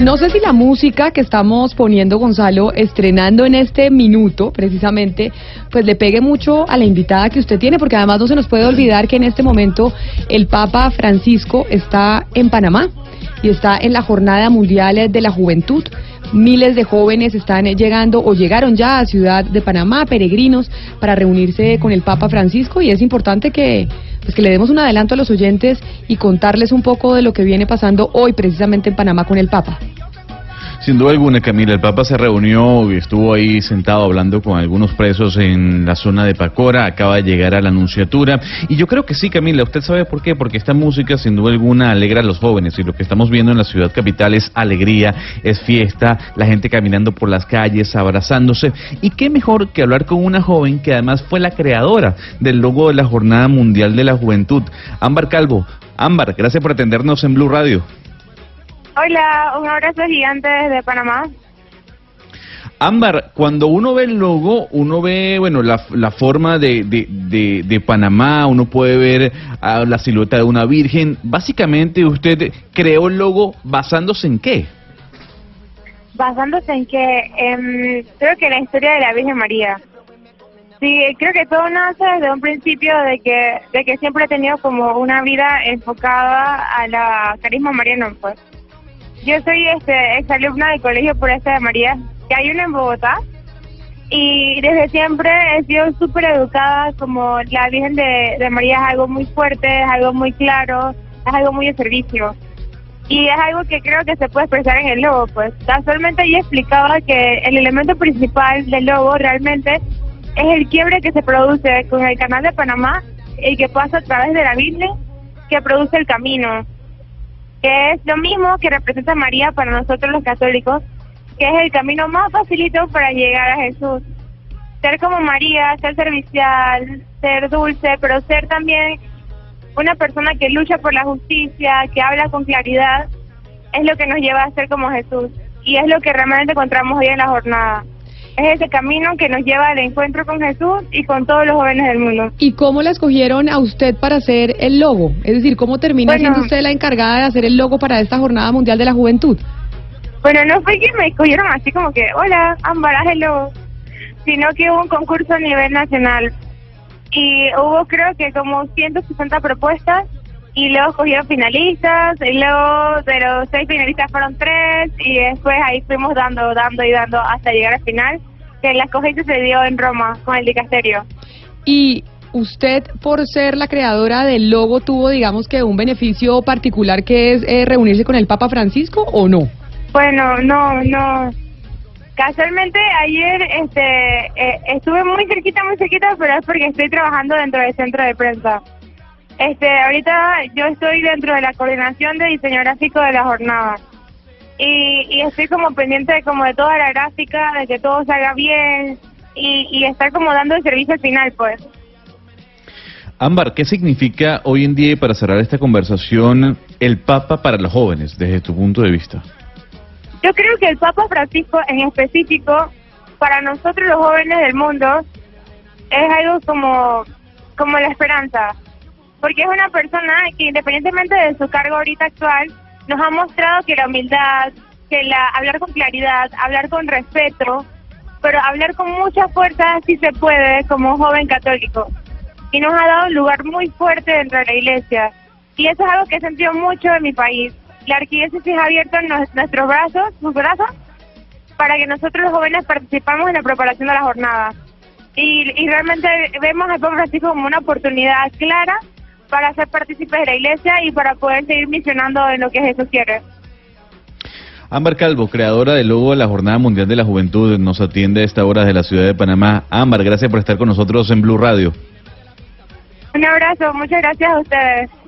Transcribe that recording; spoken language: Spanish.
No sé si la música que estamos poniendo, Gonzalo, estrenando en este minuto, precisamente, pues le pegue mucho a la invitada que usted tiene, porque además no se nos puede olvidar que en este momento el Papa Francisco está en Panamá y está en la Jornada Mundial de la Juventud. Miles de jóvenes están llegando o llegaron ya a Ciudad de Panamá, peregrinos, para reunirse con el Papa Francisco y es importante que, pues que le demos un adelanto a los oyentes y contarles un poco de lo que viene pasando hoy precisamente en Panamá con el Papa. Sin duda alguna, Camila, el Papa se reunió y estuvo ahí sentado hablando con algunos presos en la zona de Pacora, acaba de llegar a la Anunciatura. Y yo creo que sí, Camila, ¿usted sabe por qué? Porque esta música sin duda alguna alegra a los jóvenes y lo que estamos viendo en la ciudad capital es alegría, es fiesta, la gente caminando por las calles, abrazándose. Y qué mejor que hablar con una joven que además fue la creadora del logo de la Jornada Mundial de la Juventud, Ámbar Calvo. Ámbar, gracias por atendernos en Blue Radio. Hola, un abrazo gigante desde Panamá. Ámbar, cuando uno ve el logo, uno ve, bueno, la, la forma de, de, de, de Panamá, uno puede ver ah, la silueta de una virgen. Básicamente, usted creó el logo basándose en qué? Basándose en que em, creo que la historia de la Virgen María. Sí, creo que todo nace desde un principio de que de que siempre he tenido como una vida enfocada a la carisma mariano, pues. Yo soy este exalumna del Colegio Pureza de María, que hay una en Bogotá, y desde siempre he sido súper educada como la Virgen de, de María es algo muy fuerte, es algo muy claro, es algo muy de servicio. Y es algo que creo que se puede expresar en el logo, pues. Casualmente yo explicaba que el elemento principal del logo realmente es el quiebre que se produce con el canal de Panamá y que pasa a través de la Biblia que produce el camino que es lo mismo que representa María para nosotros los católicos, que es el camino más facilito para llegar a Jesús. Ser como María, ser servicial, ser dulce, pero ser también una persona que lucha por la justicia, que habla con claridad, es lo que nos lleva a ser como Jesús. Y es lo que realmente encontramos hoy en la jornada es ese camino que nos lleva al encuentro con Jesús y con todos los jóvenes del mundo. ¿Y cómo la escogieron a usted para hacer el logo? Es decir, ¿cómo termina Bueno. siendo usted la encargada de hacer el logo para esta Jornada Mundial de la Juventud? Bueno, no fue que me escogieron así como que, hola, Ámbar, haz el logo, sino que hubo un concurso a nivel nacional y hubo creo que como 160 propuestas y luego escogieron finalistas y luego de los seis finalistas fueron tres y después ahí fuimos dando, dando y dando hasta llegar al final, que la escogencia se dio en Roma con el dicasterio. Y usted, por ser la creadora del logo, tuvo, digamos que un beneficio particular que es eh, reunirse con el Papa Francisco o no? Bueno, no, no. Casualmente ayer este eh, estuve muy cerquita, muy cerquita, pero es porque estoy trabajando dentro del centro de prensa. Este, ahorita yo estoy dentro de la coordinación de diseño gráfico de la jornada. Y, y estoy como pendiente de como de toda la gráfica, de que todo salga bien y, y estar como dando el servicio al final, pues. Ámbar, ¿qué significa hoy en día, y para cerrar esta conversación, el Papa para los jóvenes, desde tu punto de vista? Yo creo que el Papa Francisco en específico, para nosotros los jóvenes del mundo, es algo como, como la esperanza. Porque es una persona que independientemente de su cargo ahorita actual, nos ha mostrado que la humildad, que la hablar con claridad, hablar con respeto, pero hablar con mucha fuerza sí se puede como joven católico. Y nos ha dado un lugar muy fuerte dentro de la iglesia. Y eso es algo que he sentido mucho en mi país. La arquidiócesis ha abierto nuestros brazos, sus brazos, para que nosotros los jóvenes participamos en la preparación de la jornada. Y, y realmente vemos al Papa Francisco como una oportunidad clara para ser partícipes de la iglesia y para poder seguir misionando en lo que Jesús quiere. Ámbar Calvo, creadora del logo de la Jornada Mundial de la Juventud, nos atiende a esta hora de la ciudad de Panamá. Ámbar, gracias por estar con nosotros en Blue Radio. Un abrazo, muchas gracias a ustedes.